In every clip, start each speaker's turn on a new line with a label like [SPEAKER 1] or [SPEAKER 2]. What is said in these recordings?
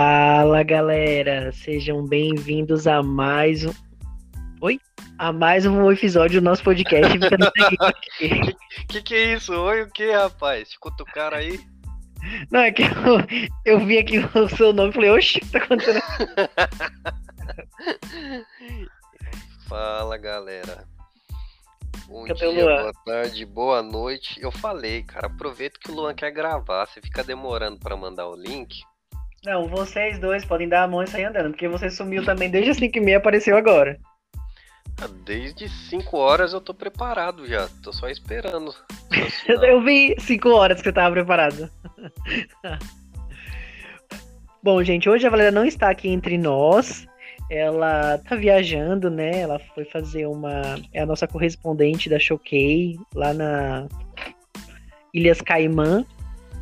[SPEAKER 1] Fala galera, sejam bem-vindos a mais um. Oi? A mais um episódio do nosso podcast.
[SPEAKER 2] que, que que é isso? Oi, o que, rapaz? Cutucaram aí?
[SPEAKER 1] Não, é que eu, eu vi aqui o seu nome e falei, oxe, o que tá acontecendo?
[SPEAKER 2] Fala galera. Bom dia, boa tarde, boa noite. Eu falei, cara, aproveita que o Luan quer gravar. Você fica demorando pra mandar o link.
[SPEAKER 1] Não, vocês dois podem dar a mão e sair andando, porque você sumiu também desde as 5 e meia apareceu agora.
[SPEAKER 2] Ah, Desde 5 horas eu tô preparado já. Tô só esperando.
[SPEAKER 1] Eu, eu vi 5 horas que você tava preparado. Bom, gente, hoje a Valéria não está aqui entre nós. Ela tá viajando, né? Ela foi fazer uma. É a nossa correspondente da Choquei, lá na Ilhas Caimã.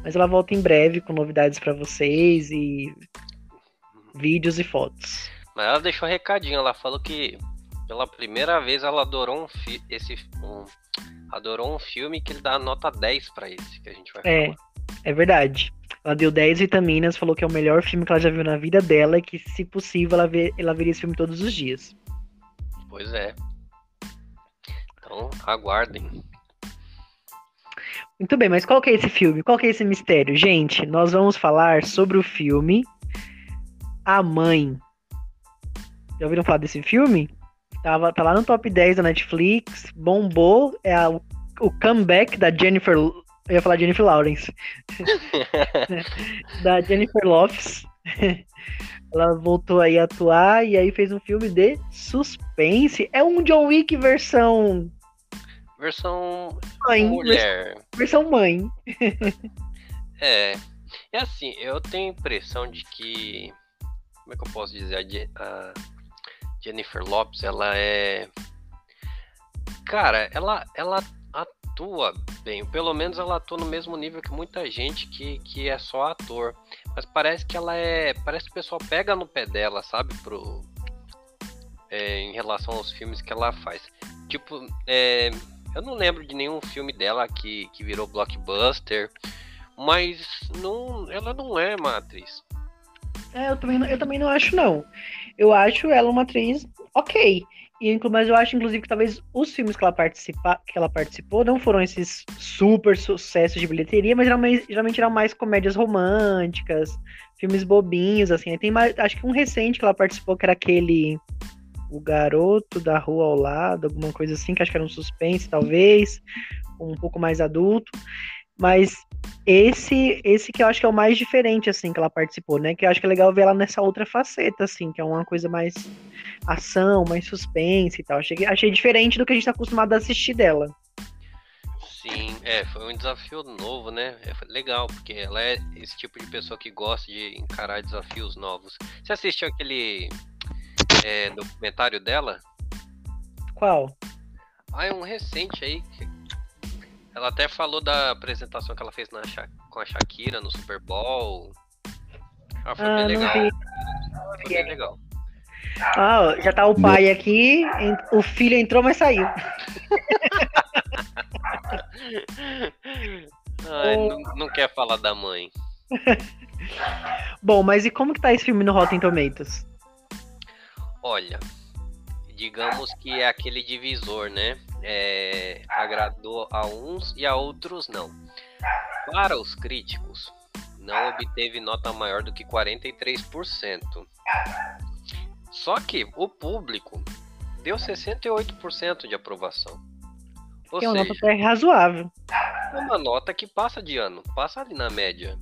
[SPEAKER 1] Mas ela volta em breve com novidades pra vocês e vídeos e fotos.
[SPEAKER 2] Mas ela deixou um recadinho, ela falou que pela primeira vez ela adorou um fi esse um, adorou um filme que ele dá nota 10 pra esse que a gente vai
[SPEAKER 1] É.
[SPEAKER 2] falar.
[SPEAKER 1] É verdade. Ela deu 10 vitaminas, falou que é o melhor filme que ela já viu na vida dela e que, se possível, ela, vê, ela veria esse filme todos os dias.
[SPEAKER 2] Pois é. Então, aguardem.
[SPEAKER 1] Muito bem, mas qual que é esse filme? Qual que é esse mistério? Gente, nós vamos falar sobre o filme A Mãe. Já ouviram falar desse filme? Tava, tá lá no top 10 da Netflix, bombou, é a- o comeback da Jennifer... Eu ia falar Jennifer Lawrence. da Jennifer Lopes. Ela voltou aí a atuar e aí fez um filme de suspense. É um John Wick versão
[SPEAKER 2] Versão
[SPEAKER 1] mãe.
[SPEAKER 2] mulher.
[SPEAKER 1] Versão mãe.
[SPEAKER 2] É. É assim, eu tenho a impressão de que. Como é que eu posso dizer? A, Je- a Jennifer Lopes, ela é. Cara, ela, ela atua bem. Pelo menos ela atua no mesmo nível que muita gente que, que é só ator. Mas parece que ela é. Parece que o pessoal pega no pé dela, sabe? Pro, é, em relação aos filmes que ela faz. Tipo, é, eu não lembro de nenhum filme dela que, que virou blockbuster. Mas não, ela não é uma atriz.
[SPEAKER 1] É, eu também, não- eu também não acho, não. Eu acho ela uma atriz ok. E, mas eu acho, inclusive, que talvez os filmes que ela, participa, que ela participou não foram esses super sucessos de bilheteria, mas geralmente, geralmente eram mais comédias românticas, filmes bobinhos, assim. Tem mais, acho que um recente que ela participou, que era aquele O Garoto da Rua ao Lado, alguma coisa assim, que acho que era um suspense, talvez, um pouco mais adulto. Mas esse, esse que eu acho que é o mais diferente, assim, que ela participou, né? Que eu acho que é legal ver ela nessa outra faceta, assim, que é uma coisa mais ação, mais suspense e tal. Achei, achei diferente do que a gente tá acostumado a assistir dela.
[SPEAKER 2] Sim, é, foi um desafio novo, né? É, legal, porque ela é esse tipo de pessoa que gosta de encarar desafios novos. Você assistiu aquele é, documentário dela?
[SPEAKER 1] Qual?
[SPEAKER 2] Ah, é um recente aí. que- Ela até falou da apresentação que ela fez na Sha- com a Shakira no Super Bowl. Ah, foi
[SPEAKER 1] Ah,
[SPEAKER 2] bem
[SPEAKER 1] não
[SPEAKER 2] legal.
[SPEAKER 1] vi.
[SPEAKER 2] Foi bem legal.
[SPEAKER 1] Ah, já tá o pai aqui, o filho entrou, mas saiu.
[SPEAKER 2] Ai, não, não quer falar da mãe.
[SPEAKER 1] Bom, mas e como que tá esse filme no Rotten Tomatoes?
[SPEAKER 2] Olha, digamos que é aquele divisor, né? É, agradou a uns e a outros não. Para os críticos, não obteve nota maior do que 43%. Só que o público deu 68% de aprovação. Ou
[SPEAKER 1] Que é uma
[SPEAKER 2] seja,
[SPEAKER 1] nota até razoável.
[SPEAKER 2] é uma nota que passa de ano, passa ali na média.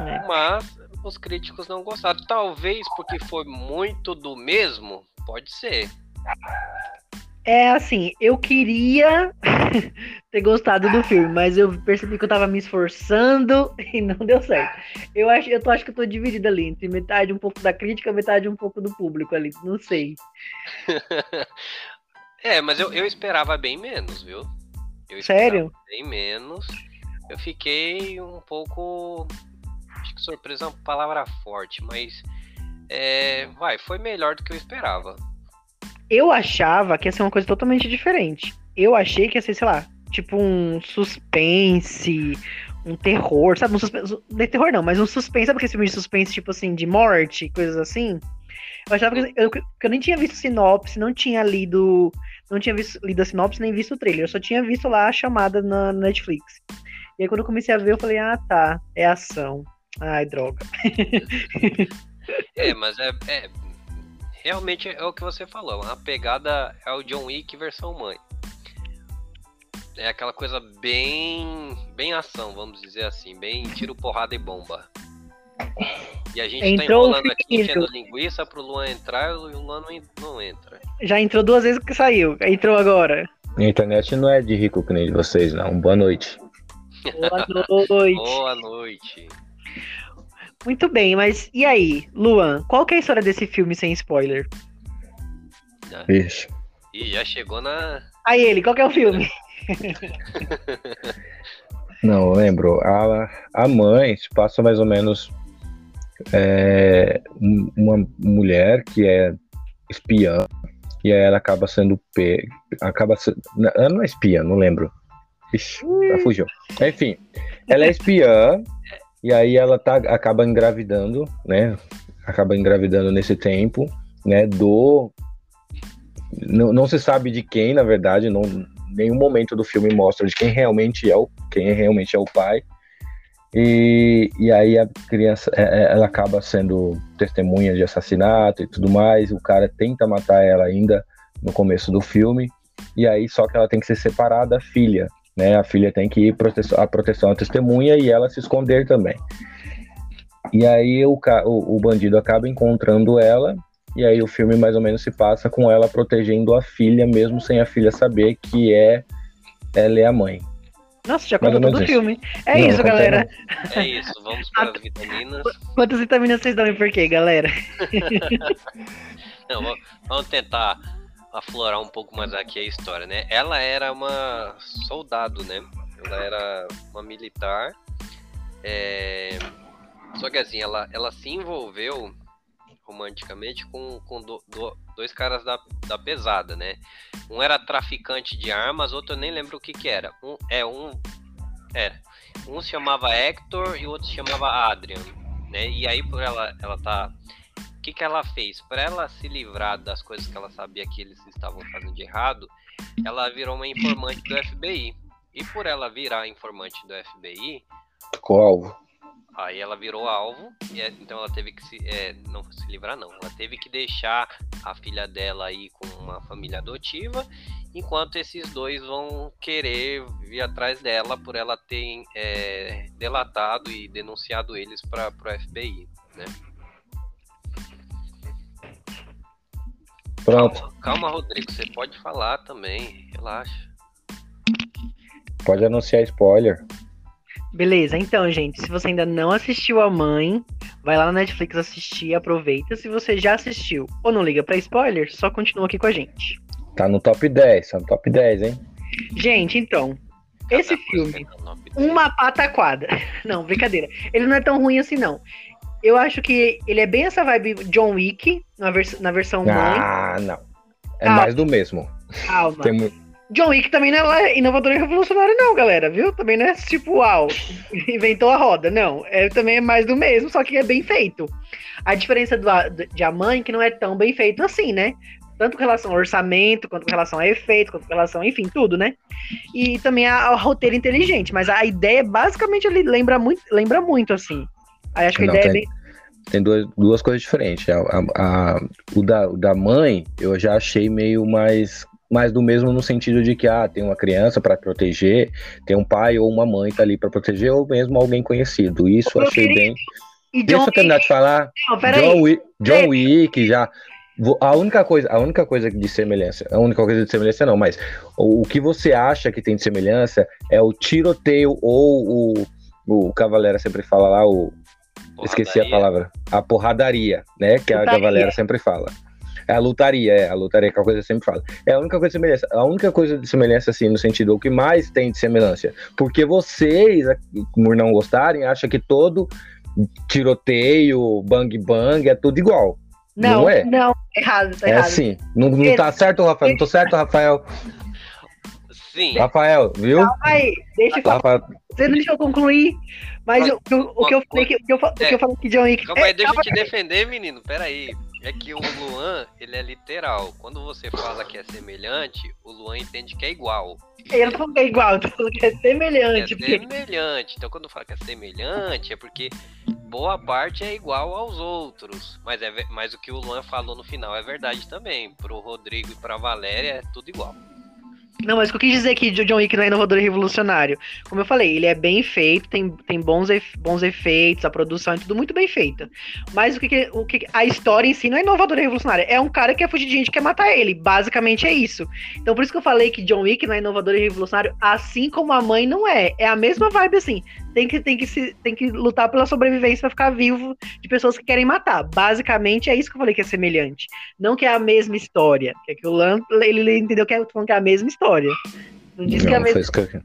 [SPEAKER 1] né?
[SPEAKER 2] Mas os críticos não gostaram. Talvez porque foi muito do mesmo, pode ser.
[SPEAKER 1] É assim, eu queria ter gostado do filme, mas eu percebi que eu tava me esforçando e não deu certo. Eu acho, eu tô, acho que eu tô dividida ali, entre metade um pouco da crítica, metade um pouco do público ali, não sei.
[SPEAKER 2] É, mas eu, eu esperava bem menos, viu? Eu
[SPEAKER 1] Sério?
[SPEAKER 2] Bem menos. Eu fiquei um pouco. Acho que surpresa é uma palavra forte, mas. É, vai, foi melhor do que eu esperava.
[SPEAKER 1] Eu achava que ia ser uma coisa totalmente diferente. Eu achei que ia ser, sei lá, tipo um suspense, um terror, sabe? Um suspense, não é terror não, mas um suspense, sabe aquele filme de suspense, tipo assim, de morte, coisas assim? Eu achava que eu, que eu nem tinha visto sinopse, não tinha lido, não tinha visto, lido a sinopse nem visto o trailer, eu só tinha visto lá a chamada na Netflix. E aí quando eu comecei a ver, eu falei, ah tá, é ação. Ai, droga.
[SPEAKER 2] é, mas é, é, Realmente é o que você falou. A pegada é o John Wick versão mãe. É aquela coisa bem. bem ação, vamos dizer assim. Bem tiro, porrada e bomba. E a gente tá entrou tá enrolando aqui, enchendo linguiça pro Luan entrar e o Luan não, não entra.
[SPEAKER 1] Já entrou duas vezes que saiu. Entrou agora.
[SPEAKER 3] A internet não é de rico que nem de vocês, não. Boa noite.
[SPEAKER 1] Boa noite.
[SPEAKER 2] Boa noite.
[SPEAKER 1] Muito bem, mas e aí, Luan, qual que é a história desse filme sem spoiler?
[SPEAKER 3] Isso.
[SPEAKER 2] Ih, já chegou na.
[SPEAKER 1] Aí ele, qual que é o filme?
[SPEAKER 3] Não, lembro. A, a mãe se passa mais ou menos é, uma mulher que é espiã e aí ela acaba sendo pe... acaba sendo... ela não é espiã, não lembro. Ixi, já fugiu. Enfim, ela é espiã e aí ela tá, acaba engravidando, né? Acaba engravidando nesse tempo, né? Do. Não, não se sabe de quem, na verdade, não, nenhum momento do filme mostra de quem realmente é o, quem realmente é o pai. E, e aí a criança, é, é, ela acaba sendo testemunha de assassinato e tudo mais. O cara tenta matar ela ainda no começo do filme. E aí só que ela tem que ser separada da filha, né? A filha tem que ir proteção, a proteção à testemunha e ela se esconder também. E aí o, o, o bandido acaba encontrando ela e aí o filme mais ou menos se passa com ela protegendo a filha, mesmo sem a filha saber que é ela é a mãe.
[SPEAKER 1] Nossa, já contou todo o filme. É não, isso, galera.
[SPEAKER 2] É isso, vamos para as vitaminas.
[SPEAKER 1] Quantas vitaminas vocês dão e por quê, galera?
[SPEAKER 2] não, vamos tentar aflorar um pouco mais aqui a história, né? Ela era uma soldado, né? Ela era uma militar. É... Só que assim, ela, ela se envolveu romanticamente com, com do, do, dois caras da, da pesada, né? Um era traficante de armas, outro eu nem lembro o que que era. Um, é, um... Era. Um se chamava Hector e o outro se chamava Adrian, né? E aí por ela, ela tá que, que ela fez? Para ela se livrar das coisas que ela sabia que eles estavam fazendo de errado, ela virou uma informante do FBI. E por ela virar informante do FBI.
[SPEAKER 3] Ficou alvo.
[SPEAKER 2] Aí ela virou alvo, e é, então ela teve que se. É, não se livrar, não. Ela teve que deixar a filha dela aí com uma família adotiva, enquanto esses dois vão querer vir atrás dela por ela ter é, delatado e denunciado eles para o FBI, né?
[SPEAKER 3] Pronto.
[SPEAKER 2] Calma, calma, Rodrigo, você pode falar também, relaxa.
[SPEAKER 3] Pode anunciar spoiler.
[SPEAKER 1] Beleza, então, gente, se você ainda não assistiu a mãe, vai lá na Netflix assistir, aproveita. Se você já assistiu ou não liga para spoiler, só continua aqui com a gente.
[SPEAKER 3] Tá no top 10, tá no top 10, hein?
[SPEAKER 1] Gente, então, esse filme, uma pataquada. Não, brincadeira. Ele não é tão ruim assim, não. Eu acho que ele é bem essa vibe John Wick na, vers na versão
[SPEAKER 3] mãe. Ah, não. É Calma. mais do mesmo.
[SPEAKER 1] Calma. Tem... John Wick também não é inovador e revolucionário, não, galera, viu? Também não é tipo, uau, inventou a roda, não. É, também é mais do mesmo, só que é bem feito. A diferença do, de A Mãe que não é tão bem feito assim, né? Tanto com relação ao orçamento, quanto com relação a efeito, quanto com relação, enfim, tudo, né? E também a, a roteiro inteligente, mas a ideia basicamente ele lembra muito, lembra muito assim. Aí acho que a ideia é tem, é bem.
[SPEAKER 3] Tem duas, duas coisas diferentes. A, a, a, o, da, o da mãe, eu já achei meio mais mais do mesmo no sentido de que ah, tem uma criança para proteger, tem um pai ou uma mãe tá ali para proteger, ou mesmo alguém conhecido. Isso eu achei bem. E Deixa eu terminar de falar. Não, John, Wick, John Wick já. A única coisa, a única coisa de semelhança, a única coisa de semelhança não, mas o, o que você acha que tem de semelhança é o tiroteio ou o, o Cavaleira sempre fala lá, o. Porradaria. Esqueci a palavra. A porradaria, né? Que lutaria. a Cavaleira sempre fala. É a lutaria, é, a lutaria que a coisa sempre fala. É a única coisa de semelhança. A única coisa de semelhança, assim, no sentido, o que mais tem de semelhança. Porque vocês, por não gostarem, acham que todo tiroteio, bang bang, é tudo igual.
[SPEAKER 1] Não, não é. Não, errado, tá é errado.
[SPEAKER 3] É assim. Não, não tá certo, Rafael? Não tô certo, Rafael?
[SPEAKER 2] Sim.
[SPEAKER 3] Rafael, viu?
[SPEAKER 1] Calma aí, deixa eu
[SPEAKER 3] Rafael,
[SPEAKER 1] Você não deixou eu concluir. Mas o, o, o, que eu falei que, o que eu, o que eu falei que John Wick.
[SPEAKER 2] Calma aí, é, deixa eu te defender, menino. Pera aí. É que o Luan, ele é literal. Quando você fala que é semelhante, o Luan entende que é igual.
[SPEAKER 1] Eu não tô falando que é igual, eu tô falando que é semelhante. É
[SPEAKER 2] porque... semelhante. Então quando fala que é semelhante, é porque boa parte é igual aos outros. Mas, é, mas o que o Luan falou no final é verdade também. Pro Rodrigo e pra Valéria é tudo igual.
[SPEAKER 1] Não, mas o que eu quis dizer que John Wick não é inovador e revolucionário. Como eu falei, ele é bem feito, tem, tem bons, bons efeitos, a produção é tudo muito bem feita. Mas o que, o que a história em si não é inovadora e revolucionária. É um cara que quer fugir de gente que quer matar ele. Basicamente é isso. Então por isso que eu falei que John Wick não é inovador e revolucionário, assim como a mãe não é. É a mesma vibe assim. Tem que, tem que, se, tem que lutar pela sobrevivência para ficar vivo de pessoas que querem matar. Basicamente é isso que eu falei que é semelhante. Não que é a mesma história. Que, é que o Lan, ele, entendeu que é, que é a mesma história história. Não disse não, que é a mesma. Que...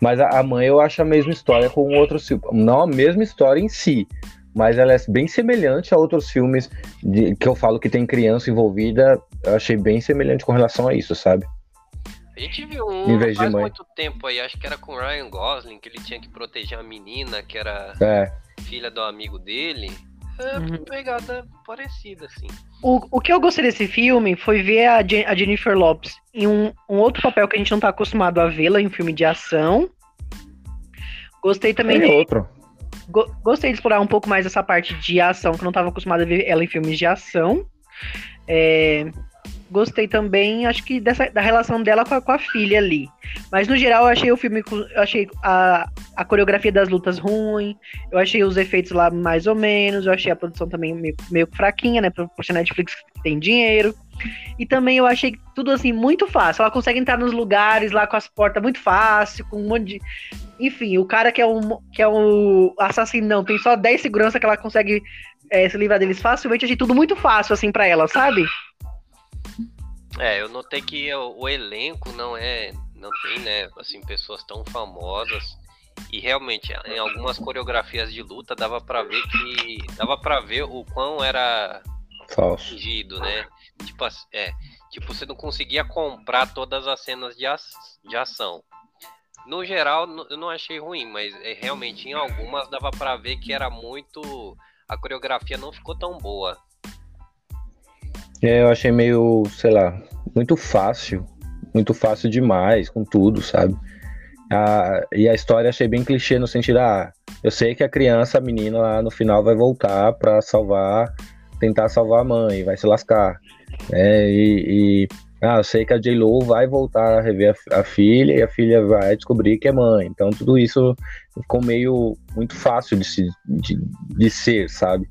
[SPEAKER 3] Mas a, mãe eu acho a mesma história com outros não a mesma história em si, mas ela é bem semelhante a outros filmes de, que eu falo que tem criança envolvida. Eu achei bem semelhante com relação a isso, sabe?
[SPEAKER 2] A gente viu um faz muito tempo aí, acho que era com o Ryan Gosling, que ele tinha que proteger a menina que era é. filha do amigo dele. É uhum. pegada parecida, assim.
[SPEAKER 1] O, o que eu gostei desse filme foi ver a, a Jennifer Lopes em um, um, outro papel que a gente não tá acostumado a vê-la em filme de ação. Gostei também
[SPEAKER 3] de. Outro.
[SPEAKER 1] Go, gostei de explorar um pouco mais essa parte de ação, que eu não estava acostumado a ver ela em filmes de ação. É, Gostei também, acho que dessa, da relação dela com a, com a filha ali. Mas no geral, eu achei o filme, eu achei a, a coreografia das lutas ruim, eu achei os efeitos lá mais ou menos, eu achei a produção também meio, meio fraquinha, né? Por, ser Netflix que tem dinheiro. E também eu achei tudo assim muito fácil. Ela consegue entrar nos lugares lá com as portas muito fácil, com um monte de. Enfim, o cara que é um, que é um assassino, não, tem só 10 segurança que ela consegue é, se livrar deles facilmente. Achei tudo muito fácil, assim, para ela, sabe?
[SPEAKER 2] É, eu notei que o, o, elenco não é. Não tem, né, assim, pessoas tão famosas. E realmente, em algumas coreografias de luta dava para ver que. Dava para ver o quão era
[SPEAKER 3] falso.
[SPEAKER 2] fingido, né? Tipo, é, tipo, você não conseguia comprar todas as cenas de, de ação. No geral, eu não achei ruim, mas é, realmente em algumas dava para ver que era muito. A coreografia não ficou tão boa.
[SPEAKER 3] É, eu achei meio, sei lá, muito fácil. Muito fácil demais com tudo, sabe? A, e a história achei bem clichê no sentido, ah, eu sei que a criança, a menina lá no final vai voltar para salvar, tentar salvar a mãe, vai se lascar. É, e, e ah, eu sei que a J-Lo vai voltar a rever a, a, filha e a filha vai descobrir que é mãe. Então tudo isso ficou meio muito fácil de, se, de, de ser, sabe?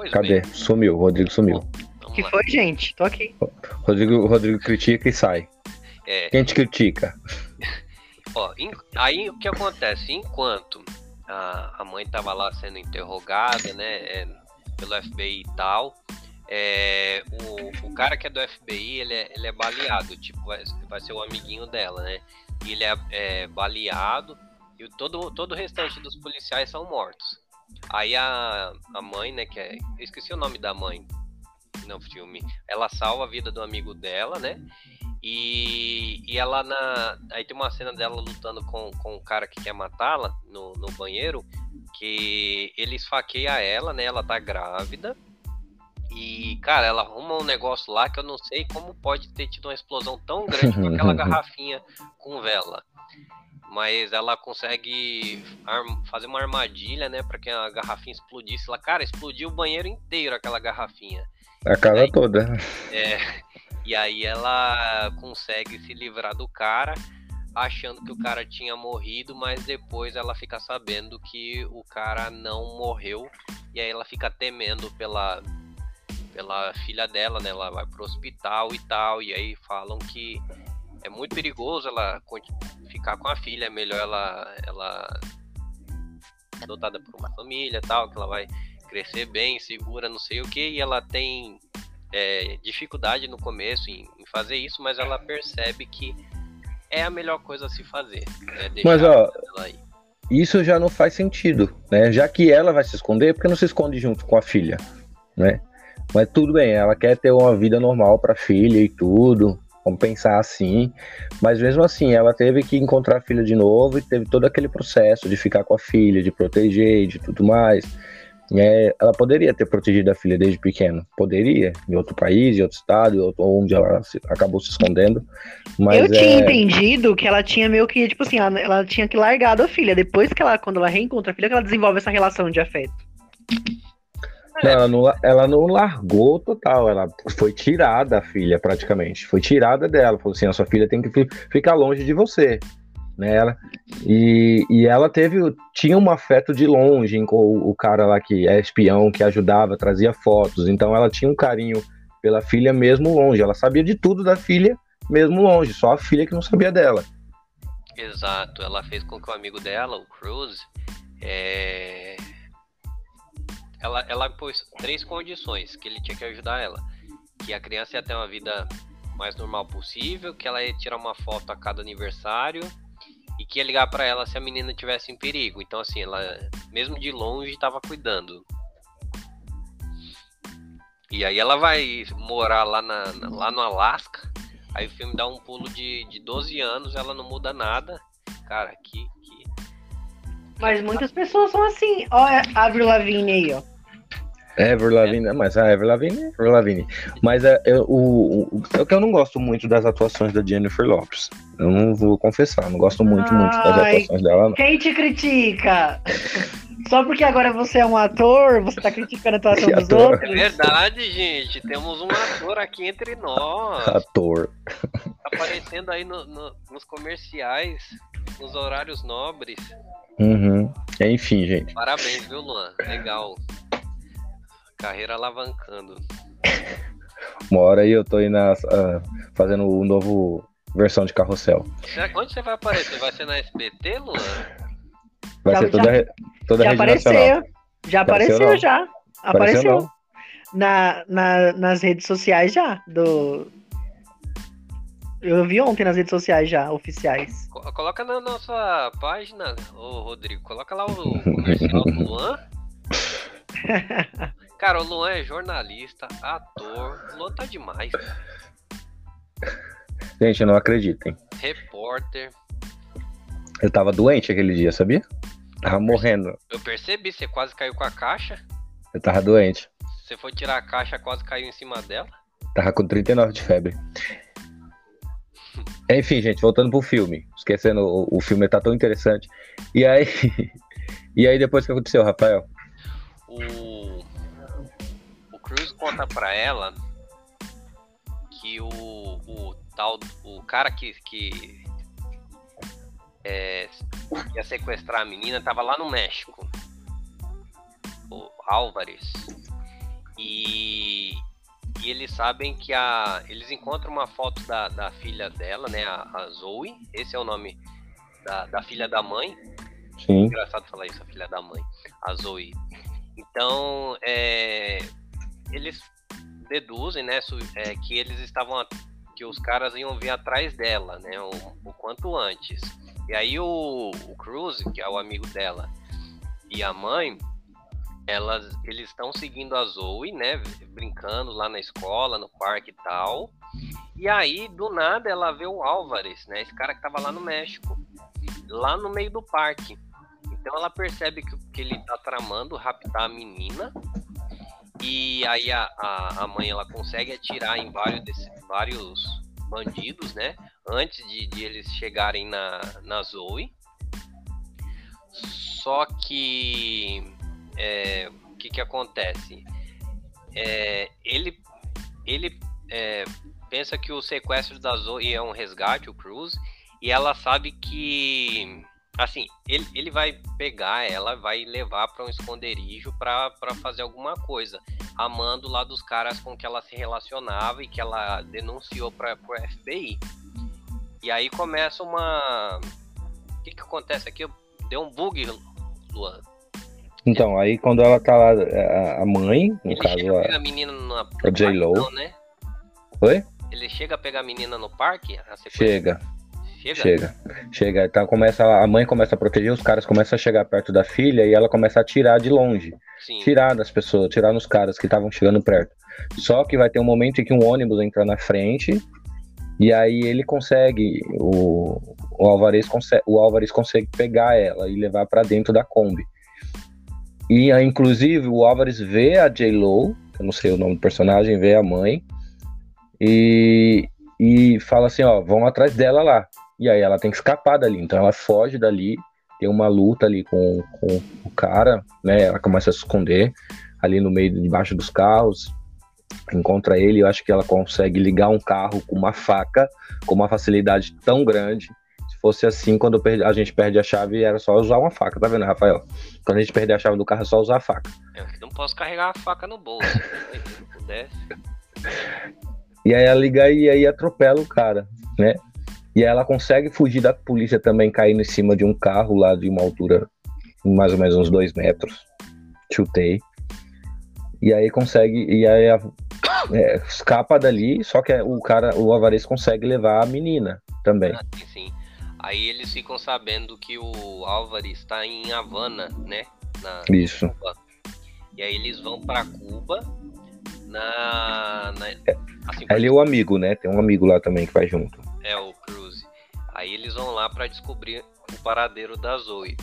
[SPEAKER 3] Pois Cadê? Bem. Sumiu, Rodrigo sumiu.
[SPEAKER 1] O que foi, gente? Tô aqui.
[SPEAKER 3] Rodrigo, Rodrigo critica e sai. É. Quem te critica?
[SPEAKER 2] Ó, aí o que acontece? Enquanto a, a mãe tava lá sendo interrogada, né, é, pelo FBI e tal, é, o, o cara que é do FBI, ele é, ele é baleado, tipo, vai, vai ser o amiguinho dela, né? E ele é, é baleado e todo, todo o restante dos policiais são mortos. Aí a, a mãe, né, que é. Eu esqueci o nome da mãe no filme. Ela salva a vida do amigo dela, né? E, e ela na. Aí tem uma cena dela lutando com, com o cara que quer matá-la no, no banheiro. Que ele esfaqueia ela, né? Ela tá grávida. E, cara, ela arruma um negócio lá que eu não sei como pode ter tido uma explosão tão grande com aquela garrafinha com vela mas ela consegue fazer uma armadilha, né, para que a garrafinha explodisse lá. Cara, explodiu o banheiro inteiro aquela garrafinha.
[SPEAKER 3] A casa aí, toda.
[SPEAKER 2] É. E aí ela consegue se livrar do cara, achando que o cara tinha morrido, mas depois ela fica sabendo que o cara não morreu e aí ela fica temendo pela pela filha dela, né? Ela vai pro hospital e tal, e aí falam que é muito perigoso ela ficar com a filha, é melhor ela, ela adotada por uma família tal, que ela vai crescer bem, segura, não sei o que, e ela tem é, dificuldade no começo em, em, fazer isso, mas ela percebe que é a melhor coisa a se fazer. Né,
[SPEAKER 3] mas ó, isso já não faz sentido, né? Já que ela vai se esconder, porque não se esconde junto com a filha, né? Mas tudo bem, ela quer ter uma vida normal para a filha e tudo, pensar assim. Mas mesmo assim, ela teve que encontrar a filha de novo e teve todo aquele processo de ficar com a filha, de proteger, de tudo mais. É, ela poderia ter protegido a filha desde pequeno, poderia, em outro país, em outro estado, onde ela se, acabou se escondendo. Mas,
[SPEAKER 1] eu tinha é... entendido que ela tinha meio que, tipo assim, ela, ela, tinha que largado a filha. Depois que ela, quando ela reencontra a filha, que ela desenvolve essa relação de afeto.
[SPEAKER 3] Não, ela, não, ela não largou total, ela foi tirada a filha, praticamente. Foi tirada dela. Falou assim: a sua filha tem que ficar longe de você nela. E, e ela teve, tinha um afeto de longe com o, o cara lá que é espião, que ajudava, trazia fotos. Então ela tinha um carinho pela filha mesmo longe. Ela sabia de tudo da filha mesmo longe, só a filha que não sabia dela.
[SPEAKER 2] Exato, ela fez com que o amigo dela, o Cruz, é... ela, ela pôs três condições que ele tinha que ajudar ela. Que a criança ia ter uma vida mais normal possível, que ela ia tirar uma foto a cada aniversário e que ia ligar para ela se a menina tivesse em perigo. Então, assim, ela, mesmo de longe, estava cuidando. E aí ela vai morar lá, na, lá no Alasca. Aí o filme dá um pulo de, de 12 anos, ela não muda nada. Cara, que.
[SPEAKER 1] Mas muitas pessoas são assim. Olha a Avril Lavigne aí, ó.
[SPEAKER 3] Ever Lavigne, é. mas a Ever Lavigne, Ever Lavigne. Mas é, é, o, o, é que eu não gosto muito das atuações da Jennifer Lopes. Eu não vou confessar, não gosto muito, Ai, muito das atuações dela. Não.
[SPEAKER 1] Quem te critica? Só porque agora você é um ator, você tá criticando a atuação que dos ator? outros?
[SPEAKER 2] É verdade, gente. Temos um ator aqui entre nós.
[SPEAKER 3] Ator.
[SPEAKER 2] Tá aparecendo aí no, no, nos comerciais, nos horários nobres.
[SPEAKER 3] Uhum. Enfim, gente.
[SPEAKER 2] Parabéns, viu, Luan? Legal. Carreira alavancando.
[SPEAKER 3] Uma hora aí eu tô indo uh, fazendo o um novo versão de carrossel.
[SPEAKER 2] Onde você vai aparecer? Vai ser na SBT, Luan?
[SPEAKER 3] Vai já, ser toda, já, toda já apareceu. Nacional.
[SPEAKER 1] Já apareceu, apareceu já. Apareceu. apareceu na, na, nas redes sociais já. Do... Eu vi ontem nas redes sociais já, oficiais.
[SPEAKER 2] Coloca na nossa página, ô Rodrigo. Coloca lá o comercial do Luan. Cara, o Luan é jornalista, ator. O Luan tá demais.
[SPEAKER 3] Gente, não acreditem.
[SPEAKER 2] Repórter.
[SPEAKER 3] Eu tava doente aquele dia, sabia? Tava eu morrendo.
[SPEAKER 2] Eu percebi, você quase caiu com a caixa.
[SPEAKER 3] Eu tava doente.
[SPEAKER 2] Você foi tirar a caixa, quase caiu em cima dela.
[SPEAKER 3] Tava com 39 de febre. Enfim, gente, voltando pro filme. Esquecendo, o, o filme tá tão interessante. E aí. e aí, depois que aconteceu, Rafael?
[SPEAKER 2] O Cruz conta pra ela que o, o tal, o cara que, que é, ia sequestrar a menina tava lá no México, o Álvares, e, e eles sabem que a, eles encontram uma foto da, da filha dela, né, a, a Zoe, esse é o nome da, da filha da mãe.
[SPEAKER 3] Sim.
[SPEAKER 2] Engraçado falar isso, a filha da mãe, a Zoe. Então, é, eles deduzem, né, é, que eles estavam que os caras iam vir atrás dela, né, o, o quanto antes. E aí o, o Cruz, que é o amigo dela, e a mãe, elas, eles estão seguindo a Zoe, né, brincando lá na escola, no parque e tal. E aí, do nada, ela vê o Álvares, né, esse cara que tava lá no México, lá no meio do parque. Então ela percebe que, que ele tá tramando raptar a menina e aí a, a, a mãe ela consegue atirar em vários, desse, vários bandidos, né? Antes de, de eles chegarem na, na Zoe. Só que é, o que, que acontece? É, ele ele é, pensa que o sequestro da Zoe é um resgate, o Cruz, e ela sabe que assim, ele, ele vai pegar ela, vai levar para um esconderijo para fazer alguma coisa, amando lá dos caras com que ela se relacionava e que ela denunciou para o FBI. E aí começa uma. O que, que acontece aqui? Deu um bug, Luan.
[SPEAKER 3] Então, aí quando ela tá lá, a mãe, no
[SPEAKER 2] ele
[SPEAKER 3] caso.
[SPEAKER 2] Chega a, pegar a menina na,
[SPEAKER 3] a J-Lo.
[SPEAKER 2] Né?
[SPEAKER 3] Oi?
[SPEAKER 2] Ele chega a pegar a menina no parque?
[SPEAKER 3] Chega. Chega? Chega. Chega. Então começa, a mãe começa a proteger, os caras começam a chegar perto da filha e ela começa a tirar de longe. Sim. Tirar das pessoas, tirar nos caras que estavam chegando perto. Só que vai ter um momento em que um ônibus entra na frente E aí ele consegue, o, o, Alvarez consegue, o Alvarez consegue pegar ela e levar para dentro da Kombi. E inclusive o Álvares vê a J-Lo, eu não sei o nome do personagem, vê a mãe e, e fala assim, ó, vão atrás dela lá. E aí ela tem que escapar dali, então ela foge dali, tem uma luta ali com, com o cara, né? Ela começa a se esconder ali no meio, debaixo dos carros, encontra ele, eu acho que ela consegue ligar um carro com uma faca, com uma facilidade tão grande fosse assim, quando a gente perde a chave, era só usar uma faca, tá vendo, Rafael? Quando a gente perder a chave do carro, é só usar a faca.
[SPEAKER 2] Eu não posso carregar a faca no bolso. se pudesse.
[SPEAKER 3] E aí ela liga e aí atropela o cara, né? E ela consegue fugir da polícia também, caindo em cima de um carro lá de uma altura mais ou menos uns dois metros. Chutei. E aí consegue. E aí a, é, escapa dali, só que o cara, o Avarez consegue levar a menina também. Ah,
[SPEAKER 2] sim, sim. Aí eles ficam sabendo que o Álvares está em Havana, né?
[SPEAKER 3] Na, Isso.
[SPEAKER 2] Cuba. E aí eles vão para Cuba na. na
[SPEAKER 3] é, assim, Ele é o amigo, né? Tem um amigo lá também que vai junto.
[SPEAKER 2] É, o Cruz. Aí eles vão lá para descobrir o paradeiro da Zoe.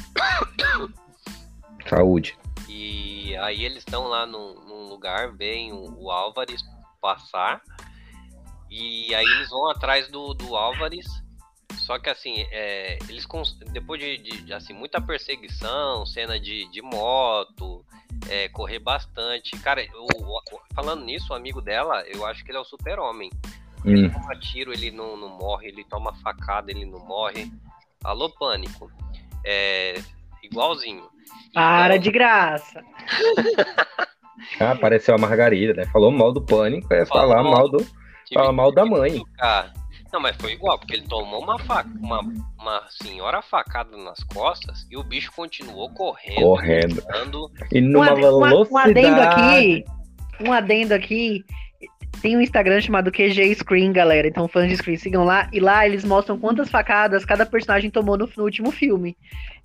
[SPEAKER 3] Saúde.
[SPEAKER 2] E aí eles estão lá num, num lugar, veem o, o Álvares passar. E aí eles vão atrás do, do Álvares só que assim, é, eles depois de, de, assim, muita perseguição, cena de, de moto, é, correr bastante. Cara, falando nisso, o amigo dela, eu acho que ele é o super-homem. Hum. Ele toma tiro, ele não, não morre, ele toma facada, ele não morre. Alô, pânico. É, igualzinho.
[SPEAKER 1] Para então... de graça.
[SPEAKER 3] ah, apareceu a Margarida, né? Falou mal do pânico, é falar mal do. Falar mal da mãe.
[SPEAKER 2] Não, mas foi igual, porque ele tomou uma, faca, uma, uma senhora facada nas costas e o bicho continuou correndo.
[SPEAKER 3] Correndo. E numa um, velocidade...
[SPEAKER 1] Um adendo aqui, um adendo aqui, tem um Instagram chamado QG Screen, galera. Então, fãs de Screen, sigam lá. E lá eles mostram quantas facadas cada personagem tomou no, no último filme.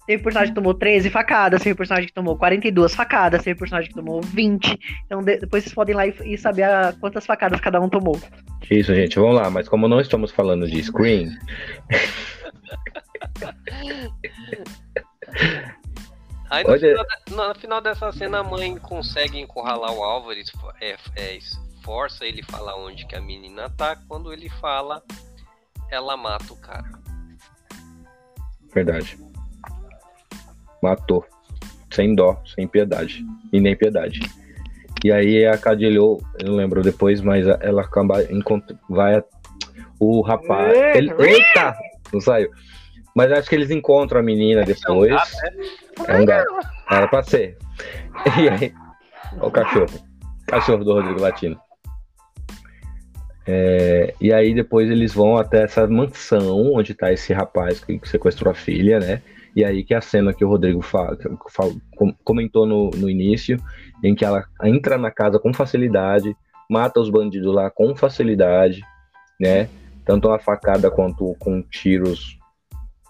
[SPEAKER 1] Teve personagem que tomou 13 facadas, teve personagem que tomou 42 facadas, teve personagem que tomou 20. Então de, depois vocês podem ir lá e, e saber a, quantas facadas cada um tomou.
[SPEAKER 3] Isso, gente, vamos lá. Mas como não estamos falando de screen.
[SPEAKER 2] Aí no final, no final, dessa cena a mãe consegue encurralar o Álvares, é, é, força ele falar onde que a menina tá. Quando ele fala, ela mata o cara.
[SPEAKER 3] Verdade. Matou. Sem dó, sem piedade. E nem piedade. E aí a Cadilhou, eu não lembro depois, mas ela acaba encontra, vai o rapaz. Ele, eita! Não saiu. Mas acho que eles encontram a menina depois. É um gato. Né? É Era pra ser. E aí. Olha o cachorro. Cachorro do Rodrigo Latino. É, e aí depois eles vão até essa mansão onde tá esse rapaz que sequestrou a filha, né? E aí que é a cena que o Rodrigo comentou no, no início, em que ela entra na casa com facilidade, mata os bandidos lá com facilidade, né? Tanto a facada quanto com tiros,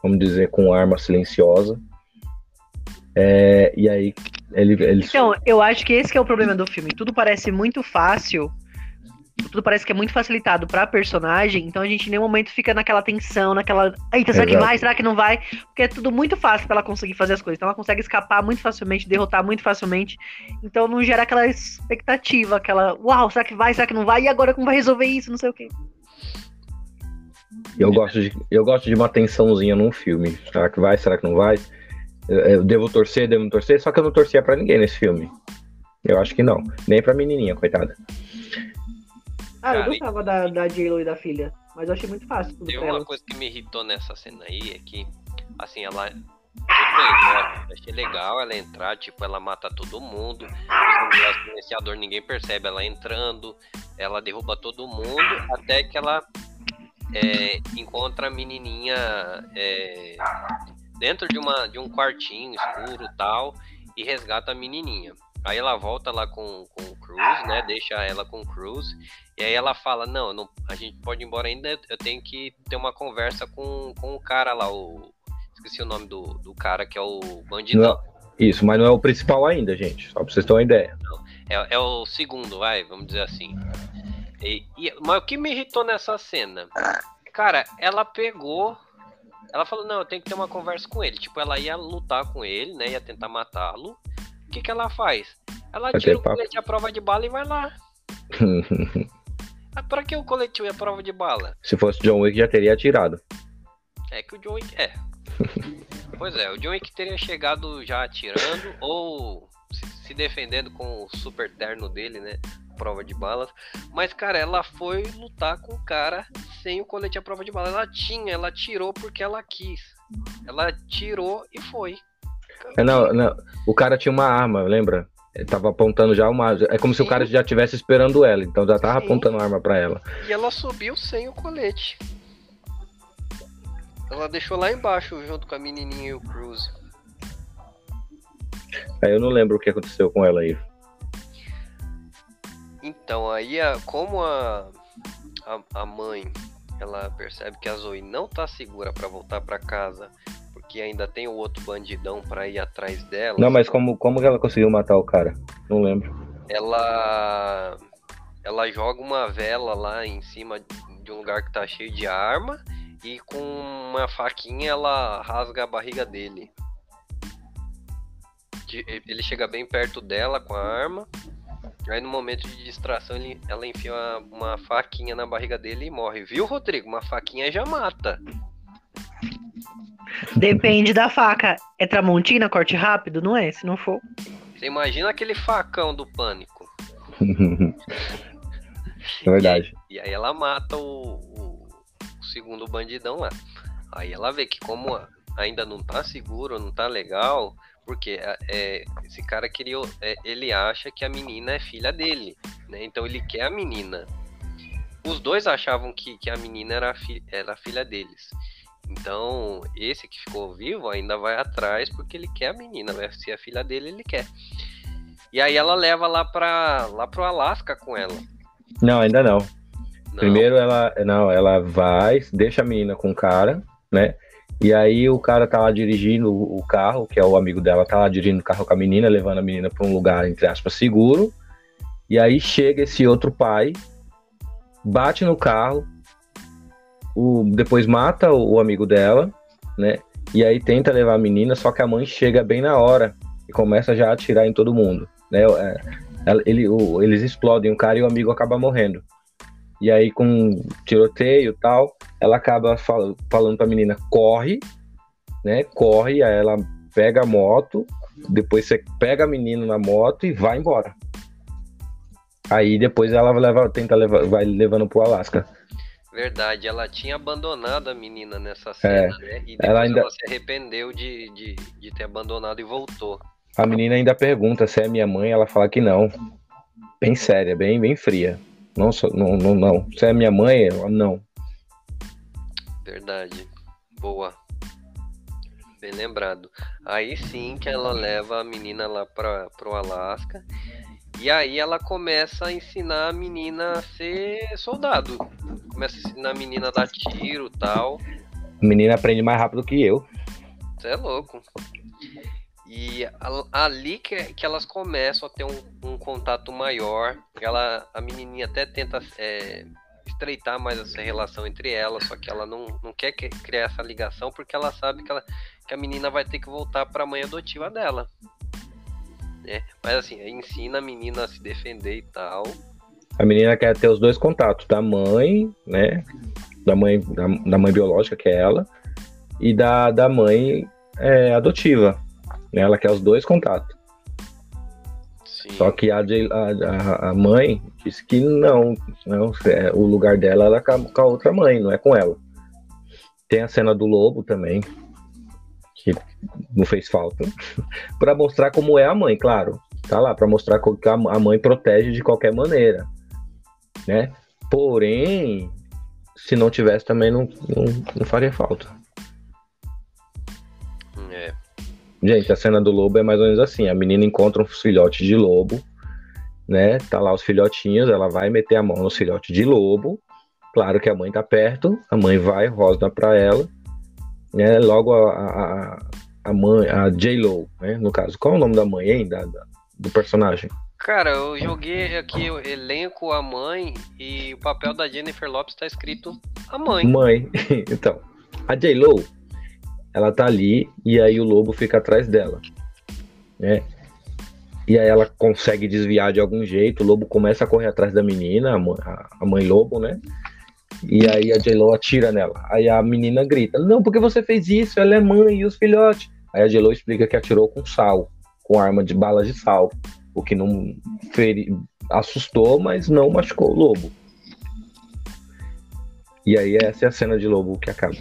[SPEAKER 3] vamos dizer, com arma silenciosa. É, e aí ele, ele...
[SPEAKER 1] Então, eu acho que esse que é o problema do filme. Tudo parece muito fácil tudo parece que é muito facilitado pra personagem, então a gente em nenhum momento fica naquela tensão, naquela. Eita, será Exato. que vai? Será que não vai? Porque é tudo muito fácil pra ela conseguir fazer as coisas. Então ela consegue escapar muito facilmente, derrotar muito facilmente. Então não gera aquela expectativa, aquela. Uau, será que vai? Será que não vai? E agora como vai resolver isso? Não sei o quê.
[SPEAKER 3] Eu gosto de, eu gosto de uma tensãozinha num filme. Será que vai? Será que não vai? Eu, eu devo torcer, devo torcer, só que eu não torcia para ninguém nesse filme. Eu acho que não. Nem pra menininha, coitada.
[SPEAKER 1] Ah, eu gostava da, da J-Lo e da filha, mas eu achei muito fácil tudo
[SPEAKER 2] Tem uma ela. coisa que me irritou nessa cena aí, é que, assim, ela... Eu achei legal ela entrar, tipo, ela mata todo mundo, o silenciador ninguém percebe ela entrando, ela derruba todo mundo, até que ela é, encontra a menininha é, dentro de, uma, de um quartinho escuro tal, e resgata a menininha. Aí ela volta lá com, com o Cruz, né? Deixa ela com o Cruz. E aí ela fala, não, não, a gente pode ir embora ainda, eu tenho que ter uma conversa com, com o cara lá, o. Esqueci o nome do, do cara que é o bandidão.
[SPEAKER 3] isso, mas não é o principal ainda, gente. Só pra vocês terem uma ideia.
[SPEAKER 2] Não, é, é o segundo, vai, vamos dizer assim. E, e, mas o que me irritou nessa cena Cara, ela pegou. Ela falou, não, eu tenho que ter uma conversa com ele. Tipo, ela ia lutar com ele, né? Ia tentar matá-lo. O que, que ela faz? Ela
[SPEAKER 3] Vai
[SPEAKER 2] tira o
[SPEAKER 3] papo.
[SPEAKER 2] colete à prova de bala e vai lá. Mas pra que o colete e a prova de bala?
[SPEAKER 3] Se fosse John Wick, já teria atirado.
[SPEAKER 2] É que o John Wick. É. pois é, o John Wick teria chegado já atirando ou se, se defendendo com o super terno dele, né? Prova de balas. Mas, cara, ela foi lutar com o cara sem o colete à prova de bala. Ela tinha, ela tirou porque ela quis. Ela tirou e foi.
[SPEAKER 3] É, não, não, o cara tinha uma arma, lembra? Ele tava apontando já uma. É como se o
[SPEAKER 2] Sim.
[SPEAKER 3] cara já estivesse esperando ela, então já tava
[SPEAKER 2] Sim.
[SPEAKER 3] apontando a arma pra ela.
[SPEAKER 2] E ela subiu sem o colete. Ela deixou lá embaixo junto com a menininha e o Cruz.
[SPEAKER 3] Aí eu não lembro o que aconteceu com ela aí.
[SPEAKER 2] Então, aí, a- como a, a, a mãe ela percebe que a Zoe não tá segura pra voltar pra casa, porque ainda tem o outro bandidão pra ir atrás dela,
[SPEAKER 3] Não, mas como, como que ela conseguiu matar o cara? Não lembro.
[SPEAKER 2] ela ela joga uma vela lá em cima de um lugar que tá cheio de arma e com uma faquinha ela rasga a barriga dele. De- Ele chega bem perto dela com a arma. Aí no momento de distração ele- ela enfia uma, uma faquinha na barriga dele e morre. Viu, Rodrigo? Uma faquinha já mata.
[SPEAKER 1] Depende da faca. É tramontina, corte rápido? Não é? Se não for.
[SPEAKER 2] Você imagina aquele facão do pânico.
[SPEAKER 3] É verdade.
[SPEAKER 2] E aí ela mata o, o- o segundo bandidão lá. Aí ela vê que como ainda não tá seguro, não tá legal, porque é, é, esse cara queria. é, ele acha que a menina é filha dele, né? Então ele quer a menina. Os dois achavam que, que a menina era, a fi- era a filha deles. Então, esse que ficou vivo ainda vai atrás porque ele quer a menina, vai ser a filha dele, ele quer. E aí ela leva lá para lá pro Alasca com ela.
[SPEAKER 3] Não, ainda não.
[SPEAKER 2] Não.
[SPEAKER 3] Primeiro ela. Não, ela vai, deixa a menina com o cara, né? E aí o cara tá lá dirigindo o carro, que é o amigo dela, tá lá dirigindo o carro com a menina, levando a menina pra um lugar, entre aspas, seguro. E aí chega esse outro pai, bate no carro, o, depois mata o, o amigo dela, né? E aí tenta levar a menina, só que a mãe chega bem na hora e começa já a atirar em todo mundo, né? É, ele, o- eles explodem o cara e o amigo acaba morrendo. E aí, com tiroteio tal, ela acaba fal- falando pra menina, corre, né? Corre, aí ela pega a moto, depois você pega a menina na moto e vai embora. Aí depois ela leva, tenta levar, vai levando pro Alasca.
[SPEAKER 2] Verdade, ela tinha abandonado a menina nessa cena, né? E
[SPEAKER 3] É. ela
[SPEAKER 2] ela,
[SPEAKER 3] ainda-
[SPEAKER 2] se arrependeu de, de, de ter abandonado e voltou.
[SPEAKER 3] A menina ainda pergunta se é minha mãe, ela fala que não. Bem séria, bem, bem fria. Não, sou- não, não, não. Se é minha mãe, ela não.
[SPEAKER 2] Verdade. Boa. Bem lembrado. Aí sim que ela leva a menina lá para pro Alasca. E aí ela começa a ensinar a menina a ser soldado. Começa a ensinar a menina a dar tiro e tal.
[SPEAKER 3] A menina aprende mais rápido que eu.
[SPEAKER 2] Você é louco. E ali que, que elas começam a ter um, um contato maior. Ela, a menininha até tenta é, estreitar mais essa relação entre elas, só que ela não, não quer que- criar essa ligação porque ela sabe que, ela, que a menina vai ter que voltar para a mãe adotiva dela. né? Mas assim, ensina a menina a se defender e tal.
[SPEAKER 3] A menina quer ter os dois contatos, da mãe, né? Da mãe, da, da mãe biológica, que é ela, e da, da mãe é, adotiva. né? Ela quer os dois contatos.
[SPEAKER 2] Sim.
[SPEAKER 3] Só que a, a, a- mãe disse que não, não é, o lugar dela era com a, com a outra mãe, não é com ela. Tem a cena do lobo também, que não fez falta, Pra mostrar como é a mãe, claro. Tá lá pra mostrar que a mãe protege de qualquer maneira, né? Porém, se não tivesse também não, não, não faria falta.
[SPEAKER 2] É,
[SPEAKER 3] Gente, a cena do lobo é mais ou menos assim: a menina encontra uns filhotes de lobo, né? Tá lá os filhotinhos, ela vai meter a mão nos filhotes de lobo. Claro que a mãe tá perto, a mãe vai, rosna pra ela, né? Logo a, a, a- mãe, a J-Lo, né? No caso, qual é o nome da mãe, hein? Da, da- do personagem?
[SPEAKER 2] Cara, eu joguei aqui o elenco, a mãe, e o papel da Jennifer Lopes tá escrito a mãe.
[SPEAKER 3] Mãe. então, a J-Lo, ela tá ali e aí o lobo fica atrás dela. Né? E aí ela consegue desviar de algum jeito, o lobo começa a correr atrás da menina, a mãe lobo, né? E aí a J-Lo atira nela. Aí a menina grita: Não, porque você fez isso? Ela é mãe e os filhotes. Aí a J-Lo explica que atirou com sal, com arma de balas de sal. O que não feri... assustou, mas não machucou o lobo. E aí essa é a cena de lobo que acaba.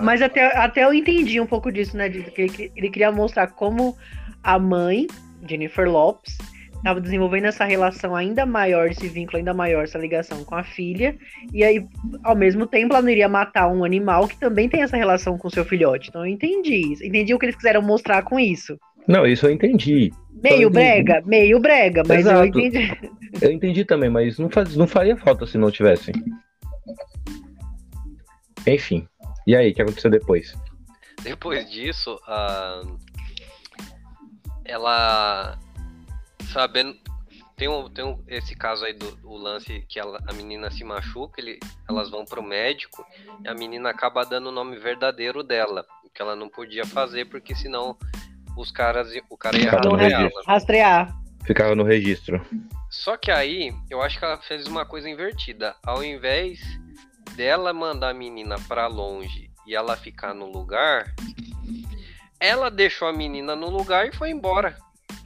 [SPEAKER 1] Mas até, até eu entendi um pouco disso, né? Que ele, ele queria mostrar como a mãe, Jennifer Lopes, estava desenvolvendo essa relação ainda maior, esse vínculo ainda maior, essa ligação com a filha. E aí, ao mesmo tempo, ela não iria matar um animal que também tem essa relação com seu filhote. Então eu entendi. Entendi o que eles quiseram mostrar com isso.
[SPEAKER 3] Não, isso eu entendi.
[SPEAKER 1] Meio brega, meio brega, mas Exato. eu entendi.
[SPEAKER 3] Eu entendi também, mas não, faz, não faria falta se não tivessem. Enfim. E aí, o que aconteceu depois?
[SPEAKER 2] Depois disso, uh, ela sabendo tem um, tem um, esse caso aí do o lance que ela, a menina se machuca, ele, elas vão pro médico e a menina acaba dando o nome verdadeiro dela, que ela não podia fazer porque senão os caras o cara ia
[SPEAKER 1] rastrear. rastrear.
[SPEAKER 3] Ficava no registro.
[SPEAKER 2] Só que aí eu acho que ela fez uma coisa invertida. Ao invés dela mandar a menina para longe e ela ficar no lugar, ela deixou a menina no lugar e foi embora.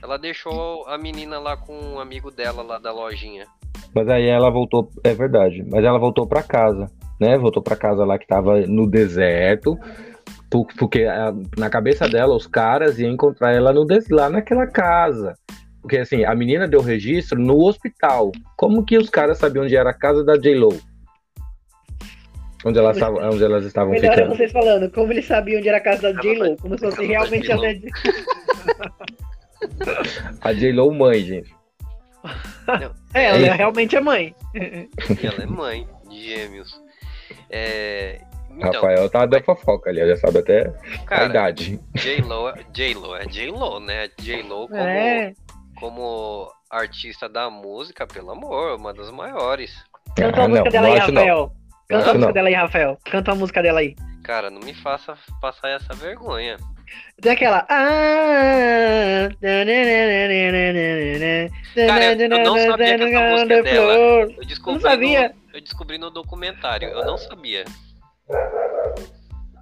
[SPEAKER 2] Ela deixou a menina lá com um amigo dela lá da lojinha.
[SPEAKER 3] Mas aí ela voltou, é verdade, mas ela voltou para casa, né? Voltou para casa lá que tava no deserto, porque na cabeça dela os caras iam encontrar ela no lá naquela casa. Porque assim, a menina deu registro no hospital. Como que os caras sabiam onde era a casa da J-Lo? Onde elas, estavam, onde elas estavam
[SPEAKER 1] Melhor
[SPEAKER 3] ficando.
[SPEAKER 1] é vocês falando, como eles sabiam onde era a casa da J-Lo, como se fosse realmente a
[SPEAKER 3] A J-Lo mãe, gente.
[SPEAKER 1] é, ela é, realmente é mãe.
[SPEAKER 2] ela é mãe de gêmeos. É, então,
[SPEAKER 3] Rafael tá da fofoca ali, já sabe até cara, a idade.
[SPEAKER 2] J-Lo, J-Lo é J-Lo, né? J-Lo como, é. como artista da música, pelo amor, uma das maiores.
[SPEAKER 1] Canta ah, a música não, dela aí, Rafael. Canta a música dela aí, Rafael. Canta a música dela aí.
[SPEAKER 2] Cara, não me faça passar essa vergonha.
[SPEAKER 1] Tem aquela. Ah,
[SPEAKER 2] Cara, eu não sabia que essa música é dela. Eu descobri, não sabia. No, eu descobri no documentário. Eu não sabia.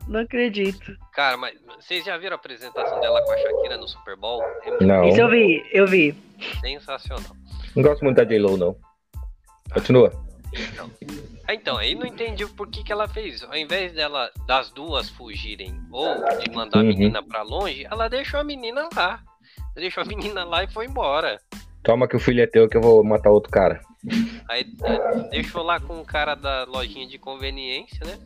[SPEAKER 1] Não acredito.
[SPEAKER 2] Cara, mas vocês já viram a apresentação dela com a Shakira no Super Bowl?
[SPEAKER 3] É não.
[SPEAKER 1] Isso eu vi, eu vi.
[SPEAKER 2] Sensacional.
[SPEAKER 3] Não gosto muito da J-Lo, não. Continua.
[SPEAKER 2] Então, então, aí não entendi por que, que ela fez isso. Ao invés dela das duas fugirem ou de mandar uhum. a menina para longe, ela deixou a menina lá. Deixou a menina lá e foi embora.
[SPEAKER 3] Toma que o filho é teu que eu vou matar outro cara.
[SPEAKER 2] Aí é, deixou lá com o cara da lojinha de conveniência, né?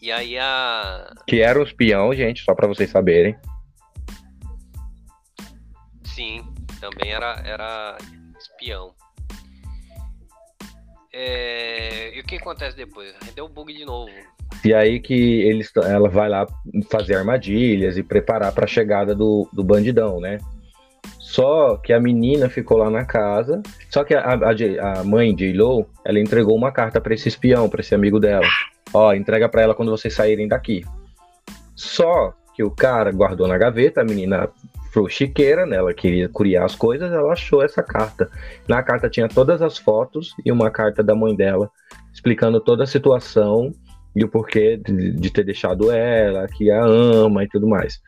[SPEAKER 2] E aí a.
[SPEAKER 3] Que era um espião, gente, só para vocês saberem.
[SPEAKER 2] Sim, também era, era espião. É... E o que acontece depois? Deu bug de novo.
[SPEAKER 3] E aí que eles, ela vai lá fazer armadilhas e preparar para a chegada do, do bandidão, né? Só que a menina ficou lá na casa. Só que a, a, a mãe de Lo, ela entregou uma carta para esse espião, para esse amigo dela. Ó, entrega para ela quando vocês saírem daqui. Só que o cara guardou na gaveta, a menina chiqueira, né? Ela queria curiar as coisas, ela achou essa carta. Na carta tinha todas as fotos e uma carta da mãe dela explicando toda a situação e o porquê de, de ter deixado ela, que a ama e tudo mais.